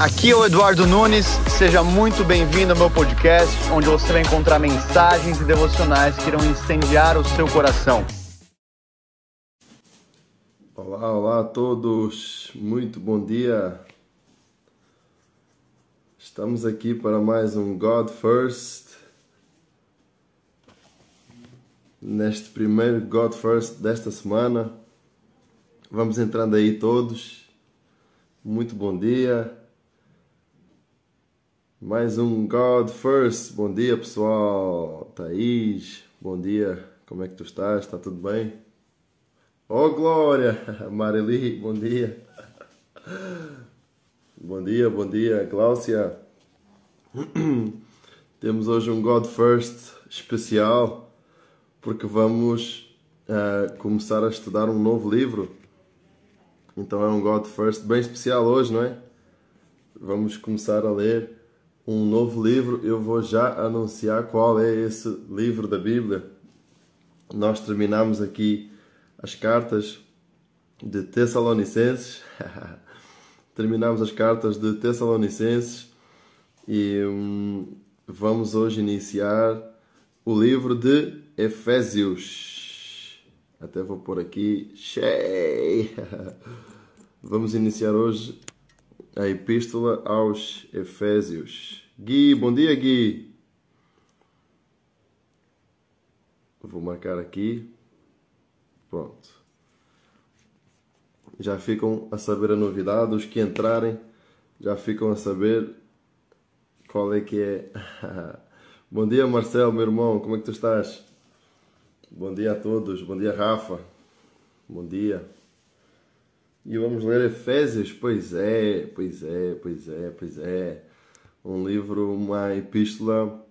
Aqui é o Eduardo Nunes, seja muito bem-vindo ao meu podcast, onde você vai encontrar mensagens e devocionais que irão incendiar o seu coração. Olá, olá a todos, muito bom dia. Estamos aqui para mais um God First. Neste primeiro God First desta semana, vamos entrando aí todos. Muito bom dia. Mais um God First. Bom dia, pessoal. Thaís, bom dia. Como é que tu estás? Está tudo bem? Oh, Glória! Marili, bom dia. Bom dia, bom dia, Gláucia. Temos hoje um God First especial porque vamos uh, começar a estudar um novo livro. Então é um God First bem especial hoje, não é? Vamos começar a ler um novo livro. Eu vou já anunciar qual é esse livro da Bíblia. Nós terminamos aqui as cartas de Tessalonicenses. terminamos as cartas de Tessalonicenses e hum, vamos hoje iniciar o livro de Efésios. Até vou pôr aqui. Cheio! Vamos iniciar hoje a Epístola aos Efésios. Gui, bom dia, Gui. Vou marcar aqui. Pronto. Já ficam a saber a novidade. Os que entrarem já ficam a saber qual é que é. bom dia, Marcelo, meu irmão. Como é que tu estás? Bom dia a todos. Bom dia, Rafa. Bom dia. E vamos ler Efésios? Pois é, pois é, pois é, pois é. Um livro, uma epístola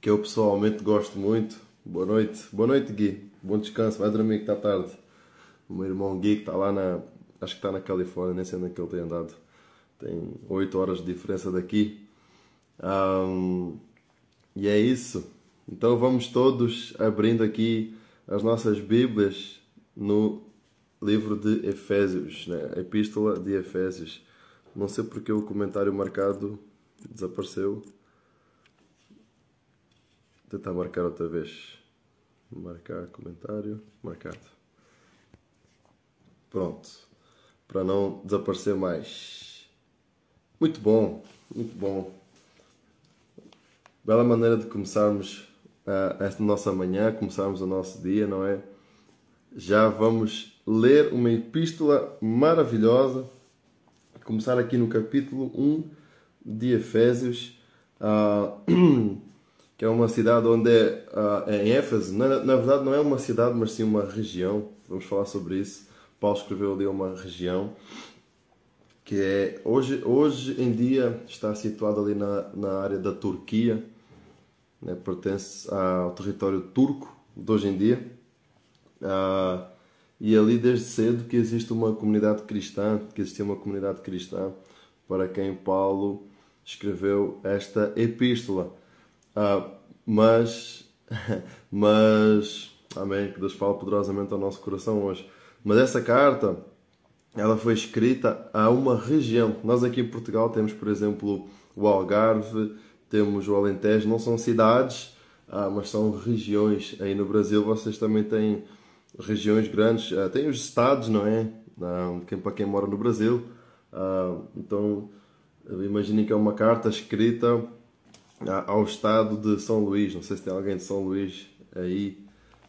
que eu pessoalmente gosto muito. Boa noite. Boa noite, Gui. Bom descanso. Vai dormir que está tarde. O meu irmão Gui que está lá na... Acho que está na Califórnia, nem sei onde é que ele tem andado. Tem 8 horas de diferença daqui. Um, e é isso. Então vamos todos abrindo aqui as nossas Bíblias no livro de Efésios, né? Epístola de Efésios. Não sei porque o comentário marcado desapareceu. Vou tentar marcar outra vez. Marcar comentário, marcado. Pronto. Para não desaparecer mais. Muito bom, muito bom. Bela maneira de começarmos uh, esta nossa manhã, começarmos o nosso dia, não é? Já vamos ler uma epístola maravilhosa. Começar aqui no capítulo 1 de Efésios, uh, que é uma cidade onde é, uh, é em Éfeso. Na, na, verdade, não é uma cidade, mas sim uma região. Vamos falar sobre isso. Paulo escreveu ali uma região que é hoje, hoje em dia está situada ali na, na área da Turquia, né, pertence ao território turco de hoje em dia. Uh, e ali desde cedo que existe uma comunidade cristã, que existia uma comunidade cristã para quem Paulo escreveu esta epístola. Uh, mas, mas, amém, que Deus fale poderosamente ao nosso coração hoje. Mas essa carta, ela foi escrita a uma região. Nós aqui em Portugal temos, por exemplo, o Algarve, temos o Alentejo, não são cidades, uh, mas são regiões. Aí no Brasil vocês também têm regiões grandes, uh, tem os estados, não é? Uh, para quem mora no Brasil. Uh, então, imaginem que é uma carta escrita ao estado de São Luís. Não sei se tem alguém de São Luís aí.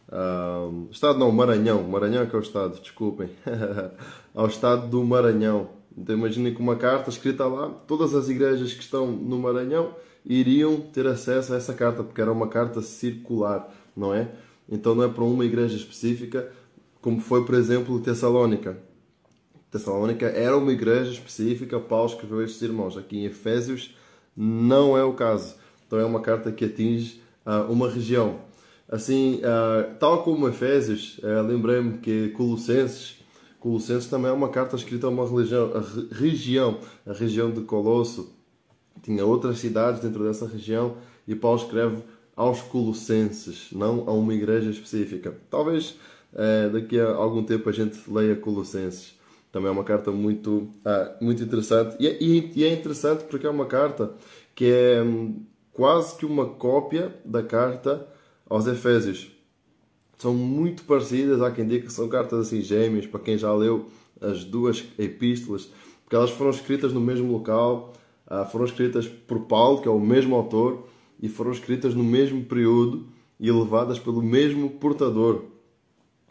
Uh, estado não, Maranhão. Maranhão é que é o estado, desculpem. ao estado do Maranhão. Então imaginem que uma carta escrita lá, todas as igrejas que estão no Maranhão iriam ter acesso a essa carta, porque era uma carta circular, não é? Então não é para uma igreja específica, como foi, por exemplo, Tessalónica. Tessalónica era uma igreja específica, Paulo escreveu estes irmãos. Aqui em Efésios não é o caso. Então é uma carta que atinge uh, uma região. Assim, uh, tal como Efésios, uh, lembrei-me que Colossenses, Colossenses também é uma carta escrita a uma religião, a re região, a região de Colosso. Tinha outras cidades dentro dessa região e Paulo escreve aos Colossenses, não a uma igreja específica. Talvez eh, daqui a algum tempo a gente leia Colossenses, Também é uma carta muito, ah, muito interessante. E, é, e, é interessante porque é uma carta que é hum, quase que uma cópia da carta aos Efésios. São muito parecidas, há quem diga que são cartas assim gêmeas, para quem já leu as duas epístolas, porque elas foram escritas no mesmo local, ah, foram escritas por Paulo, que é o mesmo autor, e foram escritas no mesmo período e levadas pelo mesmo portador.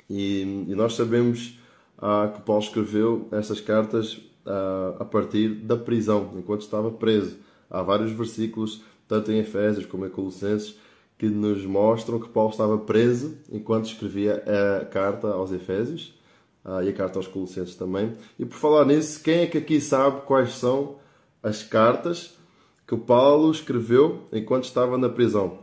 E, e nós sabemos ah, que Paulo escreveu essas cartas ah, a partir da prisão, enquanto estava preso. Há vários versículos, tanto em Efésios como em Colossenses, que nos mostram que Paulo estava preso enquanto escrevia a carta aos Efésios ah, e a carta aos Colossenses também. E por falar nisso, quem é que aqui sabe quais são as cartas que Paulo escreveu enquanto estava na prisão?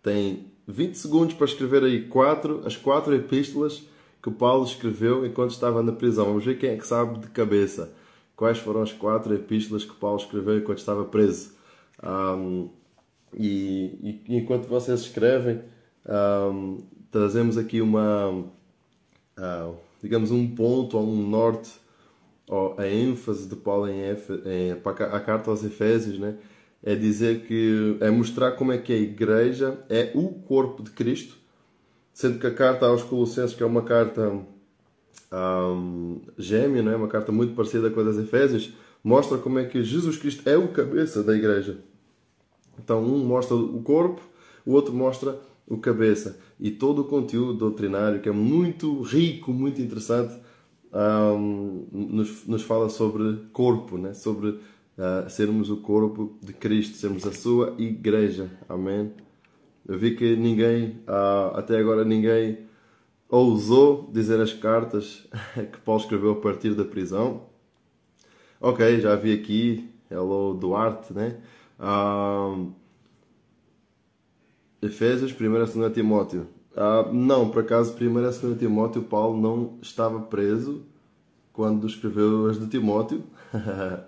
Tem 20 segundos para escrever aí quatro, as quatro epístolas que Paulo escreveu enquanto estava na prisão. Vamos ver quem é que sabe de cabeça quais foram as quatro epístolas que Paulo escreveu enquanto estava preso. Um, e, e, enquanto vocês escrevem, um, trazemos aqui uma, uh, digamos, um ponto ou um norte, ou a ênfase de Paulo em, em a carta aos Efésios, né? é dizer que é mostrar como é que a igreja é o corpo de Cristo Sendo que a carta aos Colossenses, que é uma carta um, gêmea, não é? uma carta muito parecida com a das Efésios, mostra como é que Jesus Cristo é o cabeça da igreja. Então, um mostra o corpo, o outro mostra o cabeça. E todo o conteúdo doutrinário, que é muito rico, muito interessante, um, nos, nos fala sobre corpo, né? sobre uh, sermos o corpo de Cristo, sermos a sua igreja. Amém? Eu vi que ninguém, ah, até agora ninguém ousou dizer as cartas que Paulo escreveu a partir da prisão. Ok, já vi aqui, hello Duarte, né? Efésios, 1 e 2 Timóteo. Ah, não, por acaso, 1 e 2 Timóteo, Paulo não estava preso quando escreveu as de Timóteo.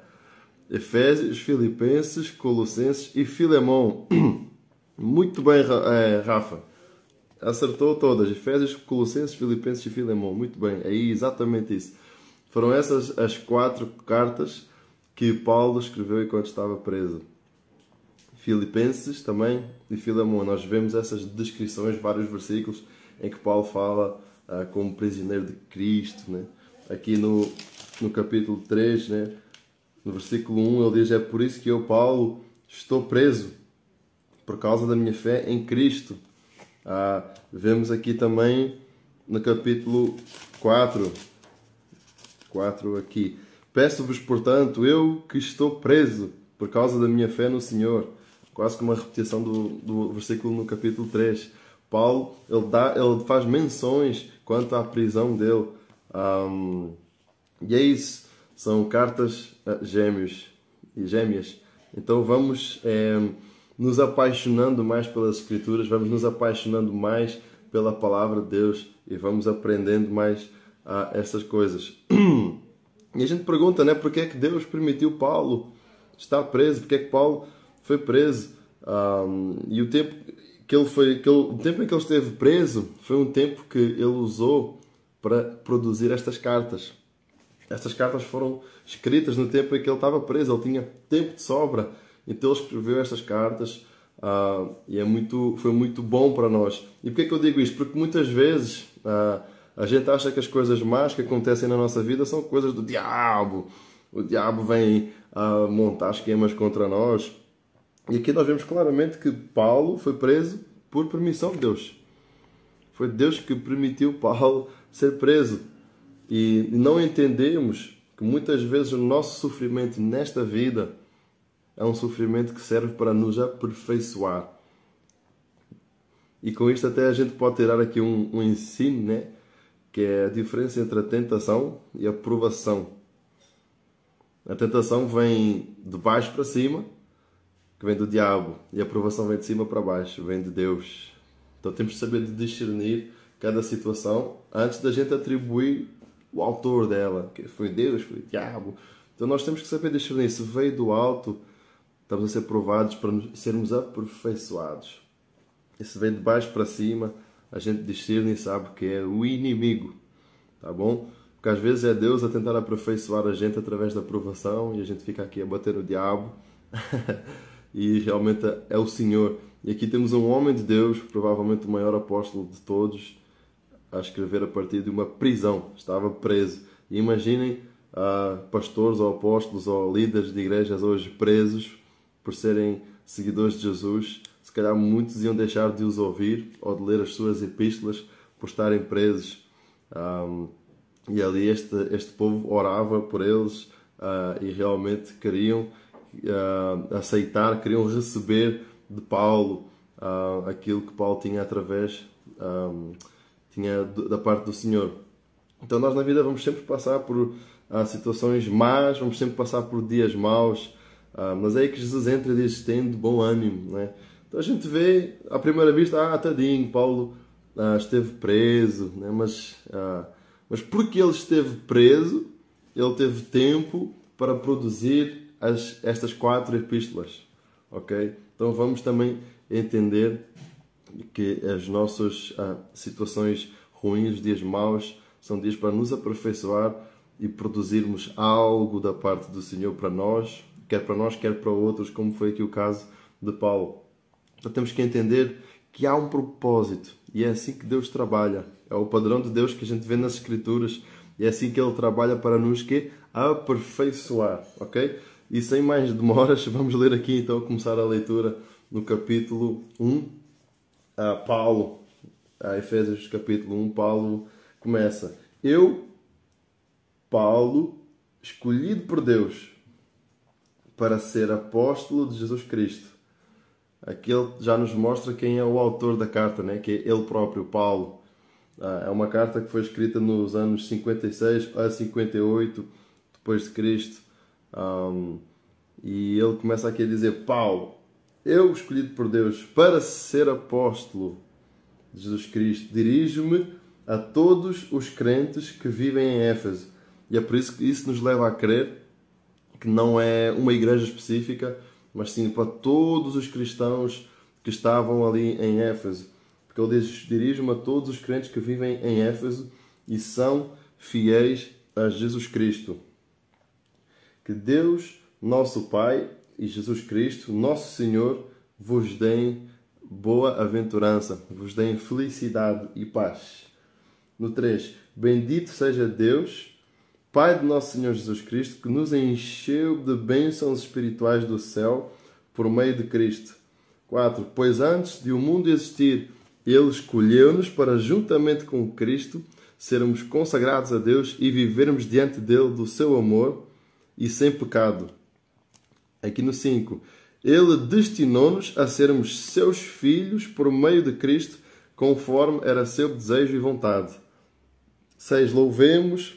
Efésios, Filipenses, Colossenses e Filemão. Muito bem, é, Rafa. Acertou todas. Efésios, Colossenses, Filipenses e Filemão. Muito bem. É exatamente isso. Foram essas as quatro cartas que Paulo escreveu enquanto estava preso. Filipenses também e Filemão. Nós vemos essas descrições, vários versículos em que Paulo fala ah, como prisioneiro de Cristo. Né? Aqui no, no capítulo 3, né? no versículo 1, ele diz: É por isso que eu, Paulo, estou preso por causa da minha fé em Cristo. Ah, vemos aqui também no capítulo 4, 4 aqui. Peço-vos, portanto, eu que estou preso por causa da minha fé no Senhor. Quase como uma repetição do, do versículo no capítulo 3. Paulo ele, dá, ele faz menções quanto à prisão dele. Um, e é isso. São cartas uh, gêmeos e gêmeas. Então vamos. Eh, nos apaixonando mais pelas Escrituras, vamos nos apaixonando mais pela palavra de Deus e vamos aprendendo mais a essas coisas. E a gente pergunta, né, por que é que Deus permitiu Paulo estar preso? Por que é que Paulo foi preso? Um, e o tempo que ele foi, que ele, o tempo em que ele esteve preso foi um tempo que ele usou para produzir estas cartas. Estas cartas foram escritas no tempo em que ele estava preso, ele tinha tempo de sobra então ele escreveu estas cartas uh, e é muito, foi muito bom para nós. E porquê que eu digo isto? Porque muitas vezes uh, a gente acha que as coisas más que acontecem na nossa vida são coisas do diabo. O diabo vem uh, montar esquemas contra nós. E aqui nós vemos claramente que Paulo foi preso por permissão de Deus. Foi Deus que permitiu Paulo ser preso. E não entendemos que muitas vezes o nosso sofrimento nesta vida é um sofrimento que serve para nos aperfeiçoar. E com isto até a gente pode tirar aqui um, um ensino, né? Que é a diferença entre a tentação e a provação. A tentação vem de baixo para cima, que vem do diabo, e a provação vem de cima para baixo, vem de Deus. Então temos de saber discernir cada situação antes da gente atribuir o autor dela, que foi Deus, foi o diabo. Então nós temos que saber discernir se veio do alto Estamos a ser provados para sermos aperfeiçoados. E se vem de baixo para cima, a gente discerne e sabe que é o inimigo. Tá bom? Porque às vezes é Deus a tentar aperfeiçoar a gente através da provação e a gente fica aqui a bater no diabo. e realmente é o Senhor. E aqui temos um homem de Deus, provavelmente o maior apóstolo de todos, a escrever a partir de uma prisão. Estava preso. E imaginem uh, pastores ou apóstolos ou líderes de igrejas hoje presos por serem seguidores de Jesus. Se calhar muitos iam deixar de os ouvir ou de ler as suas epístolas por estarem presos. E ali este, este povo orava por eles uh, e realmente queriam uh, aceitar, queriam receber de Paulo uh, aquilo que Paulo tinha através um, tinha da parte do Senhor. Então nós na vida vamos sempre passar por situações más, vamos sempre passar por dias maus, mas é aí que Jesus entra e diz: tem de bom ânimo. Né? Então a gente vê, à primeira vista, ah, tadinho, Paulo esteve preso, né? mas mas porque ele esteve preso, ele teve tempo para produzir as, estas quatro epístolas. Ok? Então vamos também entender que as nossas ah, situações ruins, dias maus, são dias para nos aperfeiçoar e produzirmos algo da parte do Senhor para nós, quer para nós, quer para outros, como foi aqui o caso de Paulo. Então temos que entender que há um propósito e é assim que Deus trabalha. É o padrão de Deus que a gente vê nas Escrituras e é assim que Ele trabalha para nos que aperfeiçoar, ok? E sem mais demoras, vamos ler aqui então, começar a leitura no capítulo 1. a Paulo, a Efésios capítulo 1, Paulo começa. Eu, Paulo, escolhido por Deus para ser apóstolo de Jesus Cristo. Aqui ele já nos mostra quem é o autor da carta, né? que é ele próprio, Paulo. Ah, é uma carta que foi escrita nos anos 56 a 58 depois de Cristo. Um, e ele começa aqui a dizer: Paulo, eu escolhido por Deus para ser apóstolo de Jesus Cristo, dirijo-me a todos os crentes que vivem em Éfeso. E é por isso que isso nos leva a crer que não é uma igreja específica, mas sim para todos os cristãos que estavam ali em Éfeso que ele diz: Dirijo-me a todos os crentes que vivem em Éfeso e são fiéis a Jesus Cristo. Que Deus, nosso Pai, e Jesus Cristo, nosso Senhor, vos deem boa aventurança, vos deem felicidade e paz. No 3. Bendito seja Deus, Pai de nosso Senhor Jesus Cristo, que nos encheu de bênçãos espirituais do céu por meio de Cristo. 4. Pois antes de o mundo existir, ele escolheu-nos para, juntamente com Cristo, sermos consagrados a Deus e vivermos diante dele do seu amor e sem pecado. Aqui no 5. Ele destinou-nos a sermos seus filhos por meio de Cristo, conforme era seu desejo e vontade. 6. Louvemos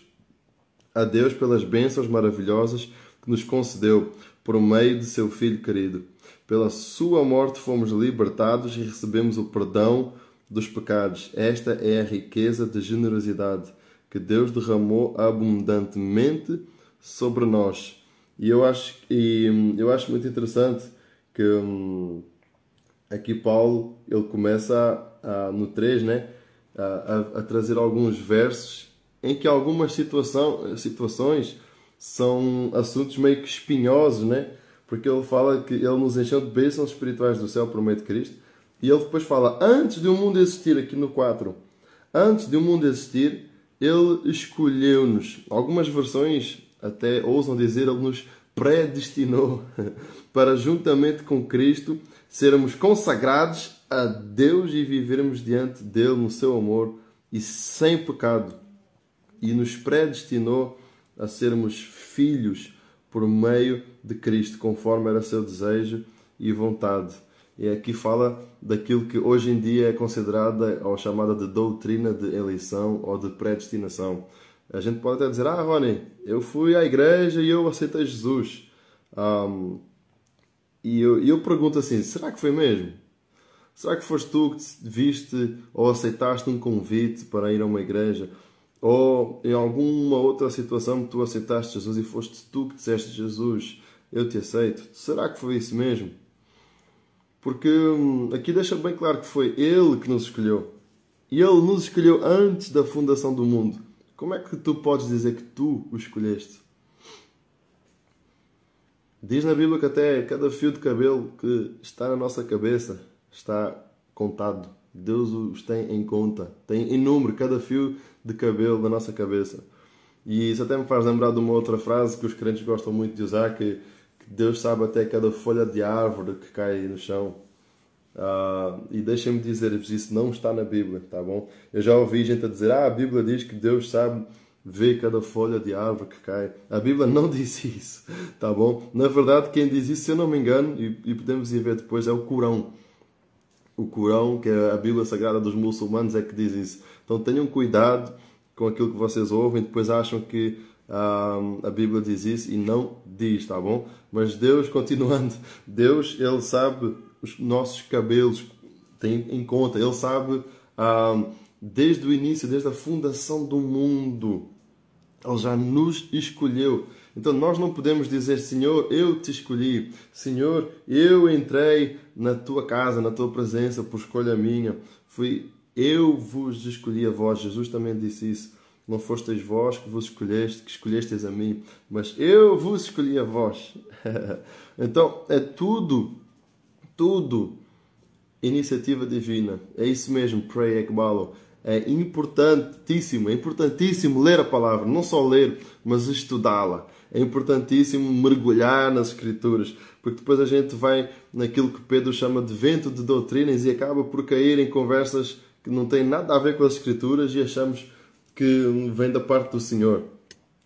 a Deus pelas bênçãos maravilhosas que nos concedeu por meio de seu Filho querido. Pela sua morte fomos libertados e recebemos o perdão dos pecados. Esta é a riqueza de generosidade que Deus derramou abundantemente sobre nós. E eu acho, e, eu acho muito interessante que hum, aqui Paulo ele começa a, a, no 3 né, a, a, trazer alguns versos em que algumas situação, situações são assuntos meio que espinhosos, né? porque ele fala que ele nos encheu de bênçãos espirituais do céu por meio de Cristo e ele depois fala: antes de o mundo existir, aqui no 4, antes de o mundo existir, ele escolheu-nos. Algumas versões até ousam dizer: ele nos predestinou para, juntamente com Cristo, sermos consagrados a Deus e vivermos diante dele no seu amor e sem pecado. E nos predestinou a sermos filhos por meio de Cristo, conforme era seu desejo e vontade. E aqui fala daquilo que hoje em dia é considerada ou chamada de doutrina de eleição ou de predestinação. A gente pode até dizer, ah, Rony, eu fui à igreja e eu aceitei Jesus. Um, e eu, eu pergunto assim, será que foi mesmo? Será que foste tu que viste ou aceitaste um convite para ir a uma igreja? Ou em alguma outra situação tu aceitaste Jesus e foste tu que disseste Jesus, eu te aceito? Será que foi isso mesmo? Porque hum, aqui deixa bem claro que foi Ele que nos escolheu. E Ele nos escolheu antes da fundação do mundo, Como é que tu podes dizer que tu o escolheste? Diz na Bíblia que até cada fio de cabelo que está na nossa cabeça está contado. Deus os tem em conta. Tem em número cada fio de cabelo da nossa cabeça. E isso até me faz lembrar de uma outra frase que os crentes gostam muito de usar, que, que Deus sabe até cada folha de árvore que cai no chão. Uh, e deixem-me dizer-vos, isso não está na Bíblia, tá bom? Eu já ouvi gente a dizer, ah, a Bíblia diz que Deus sabe ver cada folha de árvore que cai. A Bíblia não diz isso, tá bom? Na verdade, quem diz isso, se eu não me engano, e, e podemos ir ver depois, é o Corão. O Corão, que é a Bíblia Sagrada dos muçulmanos, é que diz isso. Então tenham cuidado com aquilo que vocês ouvem, depois acham que ah, a Bíblia diz isso e não diz, tá bom? Mas Deus, continuando, Deus, Ele sabe os nossos cabelos, tem em conta, Ele sabe ah, desde o início, desde a fundação do mundo, Ele já nos escolheu. Então nós não podemos dizer, Senhor, eu te escolhi, Senhor, eu entrei na tua casa, na tua presença por escolha minha. Fui eu vos escolhi a vós. Jesus também disse isso. Não fosteis vós que vos escolheste, que escolhestes a mim, mas eu vos escolhi a vós. então, é tudo, tudo iniciativa divina. É isso mesmo, pray ekbalo. É importantíssimo, é importantíssimo ler a palavra, não só ler, mas estudá-la. É importantíssimo mergulhar nas escrituras, porque depois a gente vai naquilo que Pedro chama de vento de doutrinas e acaba por cair em conversas que não tem nada a ver com as Escrituras e achamos que vem da parte do Senhor.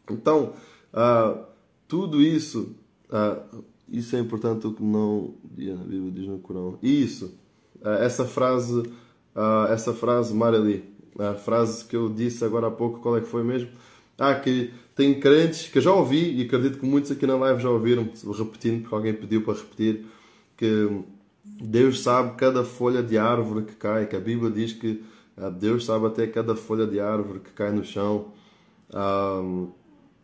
Então, ah, tudo isso, ah, isso é importante o que não a Bíblia diz no Corão. Isso, ah, essa frase, ah, essa frase Marali, a frase que eu disse agora há pouco, qual é que foi mesmo? Ah, que tem crentes que eu já ouvi e acredito que muitos aqui na live já ouviram, repetindo porque alguém pediu para repetir, que Deus sabe cada folha de árvore que cai, que a Bíblia diz que ah, Deus sabe até cada folha de árvore que cai no chão. Um,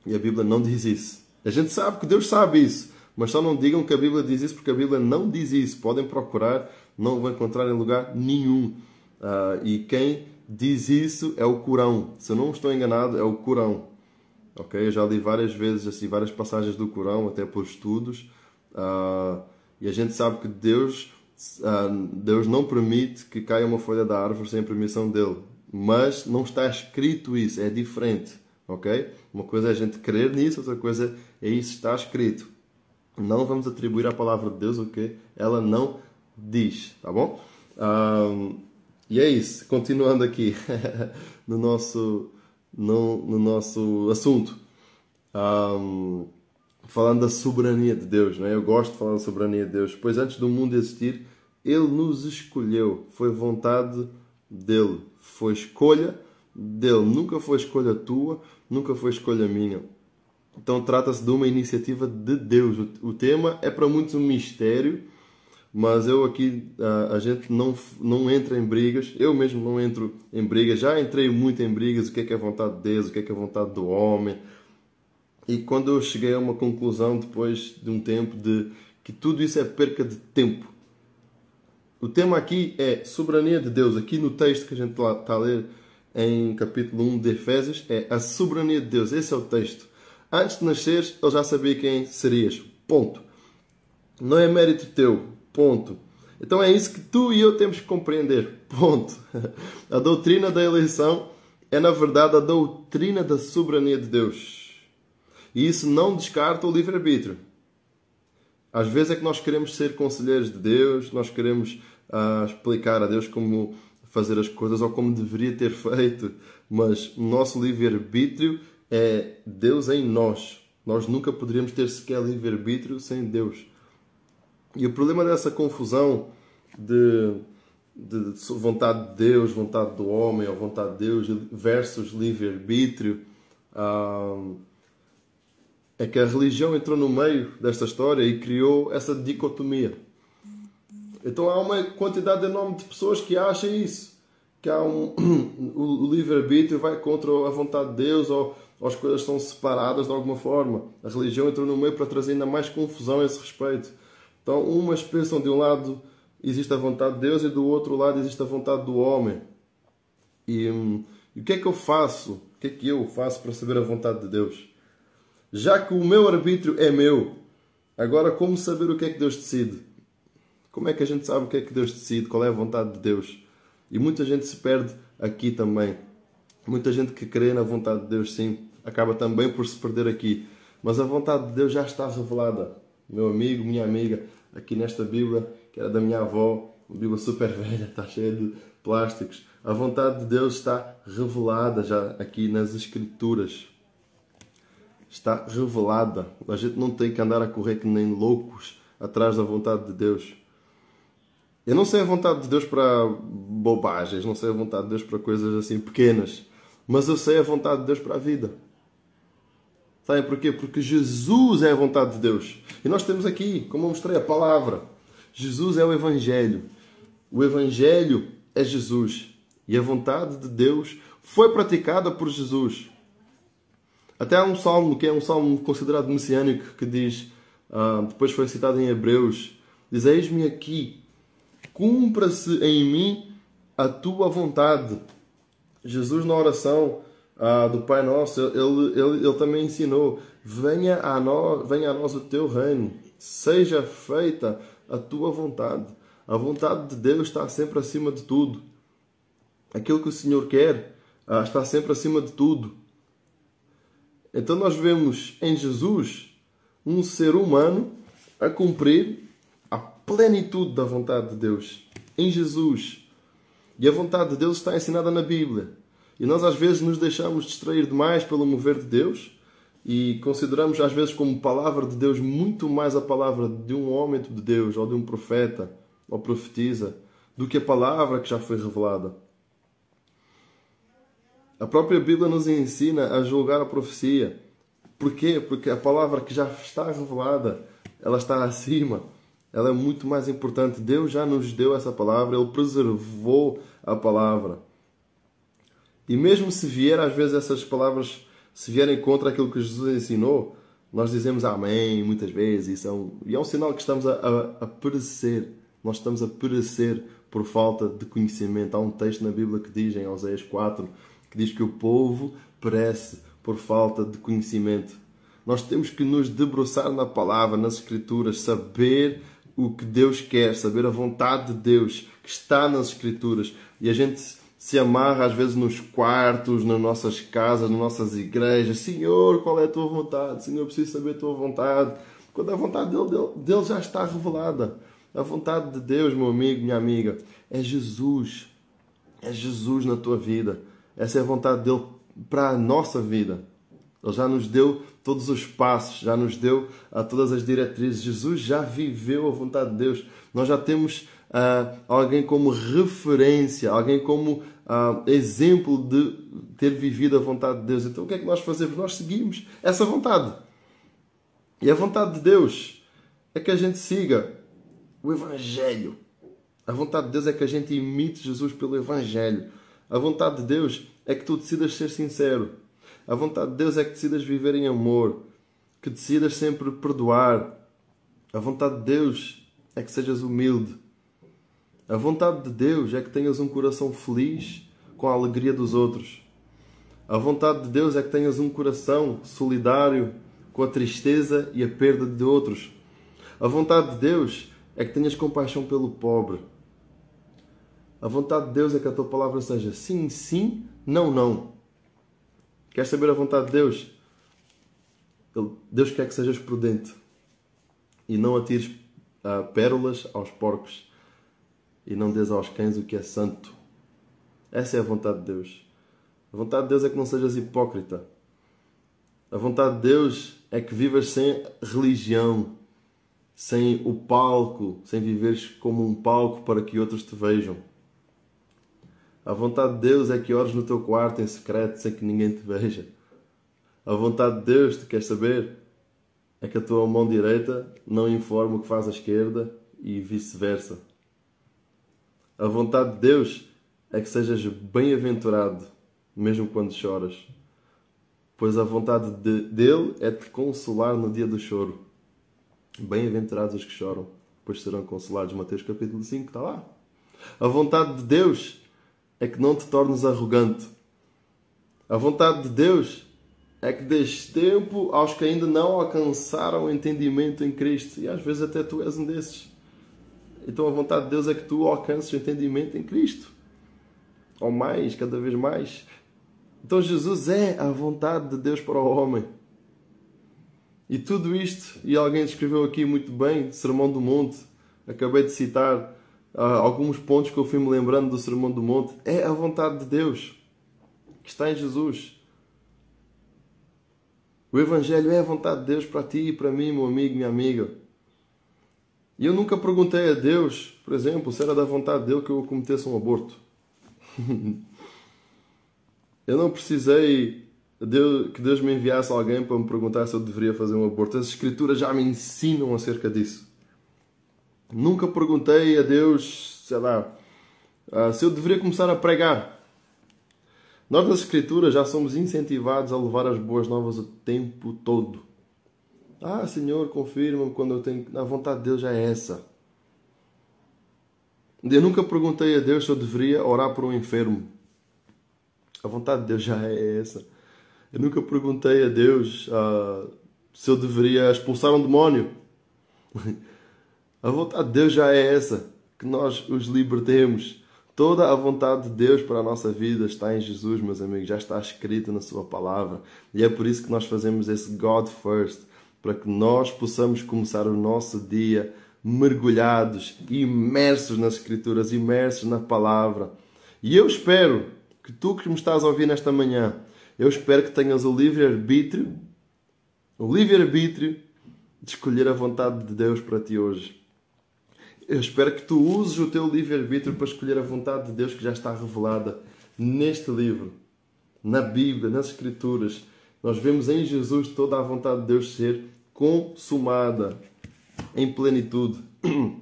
e a Bíblia não diz isso. A gente sabe que Deus sabe isso, mas só não digam que a Bíblia diz isso, porque a Bíblia não diz isso. Podem procurar, não vão encontrar em lugar nenhum. Uh, e quem diz isso é o Corão. Se eu não estou enganado, é o Corão. Ok? Eu já li várias vezes assim várias passagens do Corão, até por estudos. Uh, e a gente sabe que Deus, ah, Deus não permite que caia uma folha da árvore sem permissão dele. Mas não está escrito isso, é diferente. Ok? Uma coisa é a gente crer nisso, outra coisa é isso está escrito. Não vamos atribuir à palavra de Deus o que ela não diz, tá bom? Um, e é isso. Continuando aqui no nosso no, no nosso assunto. Um, falando da soberania de Deus, não é? Eu gosto de falar da soberania de Deus, pois antes do mundo existir, Ele nos escolheu, foi vontade dele, foi escolha dele, nunca foi escolha tua, nunca foi escolha minha. Então trata-se de uma iniciativa de Deus. O tema é para muitos um mistério, mas eu aqui a, a, gente não, não entra em brigas, eu mesmo não entro em brigas, já entrei muito em brigas, o que é que é vontade de Deus, o que é que é vontade do homem, e quando eu cheguei a uma conclusão, depois de um tempo, de que tudo isso é perca de tempo. O tema aqui é soberania de Deus. Aqui no texto que a gente está a ler em capítulo 1 de Efésios, é a soberania de Deus. Esse é o texto. Antes de nasceres, ele já sabia quem serias. Ponto. Não é mérito teu. Ponto. Então é isso que tu e eu temos que compreender. Ponto. A doutrina da eleição é, na verdade, a doutrina da soberania de Deus. E isso não descarta o livre-arbítrio. Às vezes é que nós queremos ser conselheiros de Deus, nós queremos uh, explicar a Deus como fazer as coisas ou como deveria ter feito, mas o nosso livre-arbítrio é Deus em nós. Nós nunca poderíamos ter sequer livre-arbítrio sem Deus. E o problema dessa confusão de, de, de, vontade de Deus, vontade do homem ou vontade de Deus versus livre-arbítrio. É que a religião entrou no meio desta história e criou essa dicotomia. Então há uma quantidade enorme de pessoas que acham isso, que há um, o livre-arbítrio vai contra a vontade de Deus ou, ou, as coisas são separadas de alguma forma. A religião entrou no meio para trazer ainda mais confusão a esse respeito. Então umas pensam de um lado existe a vontade de Deus e do outro lado existe a vontade do homem. E, hum, e o que é que eu faço que é que eu faço para saber a vontade de Deus? Já que o meu arbítrio é meu, agora como saber o que é que Deus decide? Como é que a gente sabe o que é que Deus decide? Qual é a vontade de Deus? E muita gente se perde aqui também. Muita gente que crê na vontade de Deus, sim, acaba também por se perder aqui. Mas a vontade de Deus já está revelada. Meu amigo, minha amiga, aqui nesta Bíblia, que era da minha avó, uma Bíblia super velha, está cheia de plásticos. A vontade de Deus está revelada já aqui nas Escrituras. Está revelada. A gente não tem que andar a correr que nem loucos atrás da vontade de Deus. Eu não sei a vontade de Deus para bobagens, não sei a vontade de Deus para coisas assim pequenas, mas eu sei a vontade de Deus para a vida. Sabem porquê? Porque Jesus é a vontade de Deus. E nós temos aqui, como eu mostrei, a palavra. Jesus é o Evangelho. O Evangelho é Jesus. E a vontade de Deus foi praticada por Jesus. Até há um salmo que é um salmo considerado messiânico que diz, uh, depois foi citado em Hebreus, diz: Eis-me aqui, cumpra-se em mim a tua vontade. Jesus, na oração ah, do Pai Nosso, ele, ele, ele também ensinou: venha a, nós, venha a nós o teu reino, seja feita a tua vontade. A vontade de Deus está sempre acima de tudo. Aquilo que o Senhor quer ah, está sempre acima de tudo. Então nós vemos em Jesus um ser humano a cumprir plenitude da vontade de Deus em Jesus. E a vontade de Deus está ensinada na Bíblia. E nós às vezes nos deixamos distrair demais pelo mover de Deus e consideramos às vezes como palavra de Deus muito mais a palavra de um homem de Deus ou de um profeta ou profetisa do que a palavra que já foi revelada. A própria Bíblia nos ensina a julgar a profecia. Porquê? Porque a palavra que já está revelada, ela está acima ela é muito mais importante. Deus já nos deu essa palavra, Ele preservou a palavra. E mesmo se vier, às vezes, essas palavras, se vierem contra aquilo que Jesus ensinou, nós dizemos Amém muitas vezes. E, são, e é um sinal que estamos a, a, a perecer. Nós estamos a perecer por falta de conhecimento. Há um texto na Bíblia que diz, em Oséias 4, que diz que o povo perece por falta de conhecimento. Nós temos que nos debruçar na palavra, nas Escrituras, saber o que Deus quer, saber a vontade de Deus que está nas Escrituras. E a gente se amarra às vezes nos quartos, nas nossas casas, nas nossas igrejas. Senhor, qual é a tua vontade? Senhor, eu preciso saber a tua vontade. Quando a vontade dele, dele já está revelada. A vontade de Deus, meu amigo, minha amiga, é Jesus. É Jesus na tua vida. Essa é a vontade dele para a nossa vida. Ele já nos deu todos os passos, já nos deu uh, todas as diretrizes. Jesus já viveu a vontade de Deus. Nós já temos uh, alguém como referência, alguém como uh, exemplo de ter vivido a vontade de Deus. Então o que é que nós fazemos? Nós seguimos essa vontade. E a vontade de Deus é que a gente siga o Evangelho. A vontade de Deus é que a gente imite Jesus pelo Evangelho. A vontade de Deus é que tu decidas ser sincero. A vontade de Deus é que decidas viver em amor, que decidas sempre perdoar. A vontade de Deus é que sejas humilde. A vontade de Deus é que tenhas um coração feliz com a alegria dos outros. A vontade de Deus é que tenhas um coração solidário com a tristeza e a perda de outros. A vontade de Deus é que tenhas compaixão pelo pobre. A vontade de Deus é que a tua palavra seja sim, sim, não, não. Queres saber a vontade de Deus? Deus quer que sejas prudente e não atires uh, pérolas aos porcos e não des aos cães o que é santo. Essa é a vontade de Deus. A vontade de Deus é que não sejas hipócrita. A vontade de Deus é que vivas sem religião, sem o palco, sem viveres como um palco para que outros te vejam. A vontade de Deus é que ores no teu quarto em secreto sem que ninguém te veja. A vontade de Deus, tu queres saber? É que a tua mão direita não informe o que faz a esquerda e vice-versa. A vontade de Deus é que sejas bem-aventurado, mesmo quando choras. Pois a vontade de, dele é te consolar no dia do choro. Bem-aventurados os que choram, pois serão consolados. Mateus capítulo 5 está lá. A vontade de Deus é que não te tornes arrogante. A vontade de Deus é que dês tempo aos que ainda não alcançaram o entendimento em Cristo. E às vezes até tu és um desses. Então a vontade de Deus é que tu alcances o entendimento em Cristo. Ou mais, cada vez mais. Então Jesus é a vontade de Deus para o homem. E tudo isto, e alguém escreveu aqui muito bem, Sermão do Monte, acabei de citar alguns pontos que eu fui me lembrando do Sermão do Monte, é a vontade de Deus que está em Jesus. O Evangelho é a vontade de Deus para ti e para mim, meu amigo, minha amiga. E eu nunca perguntei a Deus, por exemplo, se era da vontade dele que eu cometesse um aborto. eu não precisei que Deus me enviasse alguém para me perguntar se eu deveria fazer um aborto. As Escrituras já me ensinam acerca disso. Nunca perguntei a Deus, sei lá, ah, se eu deveria começar a pregar. Nós nas Escrituras já somos incentivados a levar as boas novas o tempo todo. Ah, Senhor, confirma-me quando eu tenho. A vontade de Deus já é essa. Eu nunca perguntei a Deus se eu deveria orar por um enfermo. A vontade de Deus já é essa. Eu nunca perguntei a Deus uh, se eu deveria expulsar um demónio. A vontade de Deus já é essa, que nós os libertemos Toda a vontade de Deus para a nossa vida está em Jesus, meus amigos, já está escrita na Sua palavra. E é por isso que nós fazemos esse God First, para que nós possamos começar o nosso dia mergulhados, imersos nas Escrituras, imersos na palavra. E eu espero que tu que me estás a ouvir nesta manhã, eu espero que tenhas o livre-arbítrio, o livre-arbítrio de escolher a vontade de Deus para ti hoje. Eu espero que tu uses o teu livre-arbítrio para escolher a vontade de Deus que já está revelada neste livro, na Bíblia, nas Escrituras. Nós vemos em Jesus toda a vontade de Deus ser consumada em plenitude.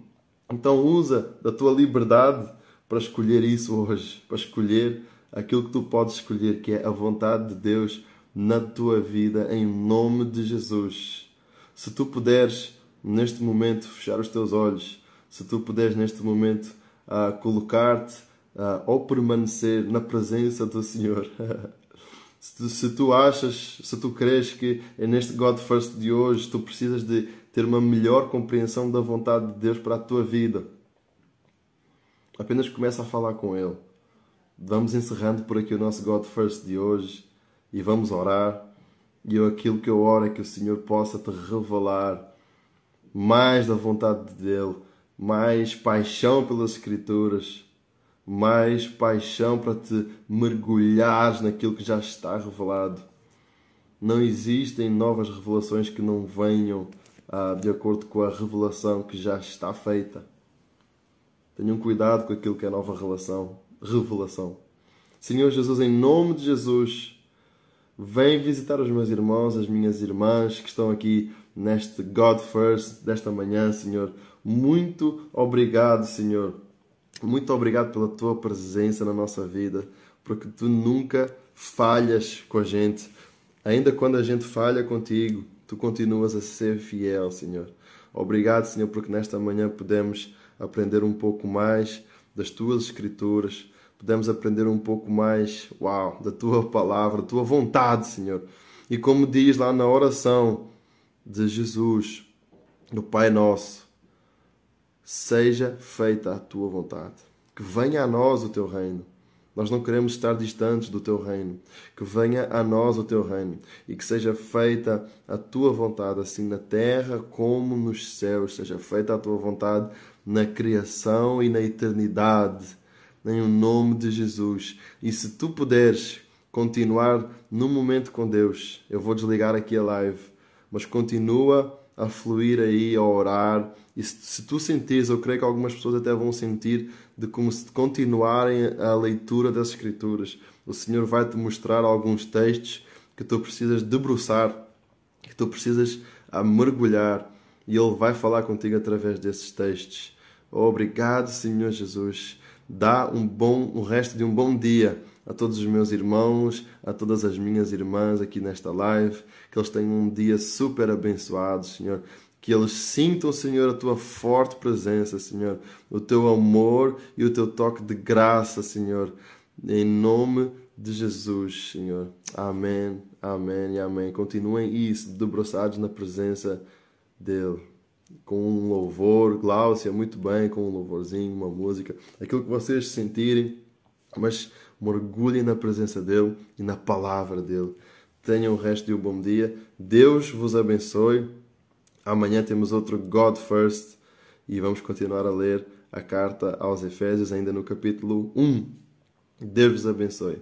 Então usa da tua liberdade para escolher isso hoje, para escolher aquilo que tu podes escolher, que é a vontade de Deus na tua vida, em nome de Jesus. Se tu puderes, neste momento, fechar os teus olhos se tu puderes neste momento uh, colocar-te uh, ou permanecer na presença do Senhor. se, tu, se tu achas, se tu crees que é neste God First de hoje tu precisas de ter uma melhor compreensão da vontade de Deus para a tua vida, apenas começa a falar com Ele. Vamos encerrando por aqui o nosso God First de hoje e vamos orar. E eu, aquilo que eu oro é que o Senhor possa te revelar mais da vontade dele mais paixão pelas Escrituras, mais paixão para te mergulhares naquilo que já está revelado. Não existem novas revelações que não venham ah, de acordo com a revelação que já está feita. Tenham cuidado com aquilo que é nova relação, revelação. Senhor Jesus, em nome de Jesus, vem visitar os meus irmãos, as minhas irmãs que estão aqui neste God First desta manhã, Senhor. Muito obrigado, Senhor. Muito obrigado pela tua presença na nossa vida, porque tu nunca falhas com a gente. Ainda quando a gente falha contigo, tu continuas a ser fiel, Senhor. Obrigado, Senhor, porque nesta manhã podemos aprender um pouco mais das tuas escrituras, podemos aprender um pouco mais, uau, da tua palavra, da tua vontade, Senhor. E como diz lá na oração de Jesus, do Pai Nosso, seja feita a tua vontade. Que venha a nós o teu reino. Nós não queremos estar distantes do teu reino. Que venha a nós o teu reino e que seja feita a tua vontade, assim na terra como nos céus. Seja feita a tua vontade na criação e na eternidade. Em nome de Jesus. E se tu puderes continuar no momento com Deus, eu vou desligar aqui a live, mas continua a fluir aí, a orar. E se, se, tu sentires, eu creio que algumas pessoas até vão sentir, de como se continuarem a leitura das Escrituras. O Senhor vai te mostrar alguns textos que tu precisas debruçar, que tu precisas mergulhar, e Ele vai falar contigo através desses textos. Obrigado, Senhor Jesus. Dá um bom, o resto de um bom dia a todos os meus irmãos, a todas as minhas irmãs aqui nesta live, que eles tenham um dia super abençoado, Senhor. Que eles sintam, Senhor, a tua forte presença, Senhor, o teu amor e o teu toque de graça, Senhor, em nome de Jesus, Senhor. Amém, amém e amém. Continuem isso, debruçados na presença dEle. Com um louvor, Glaucia, muito bem, com um louvorzinho, uma música, aquilo que vocês sentirem, mas mergulhem na presença dEle e na palavra dEle. Tenham o resto de um bom dia. Deus vos abençoe. Amanhã temos outro God First e vamos continuar a ler a carta aos Efésios, ainda no capítulo 1. Deus vos abençoe.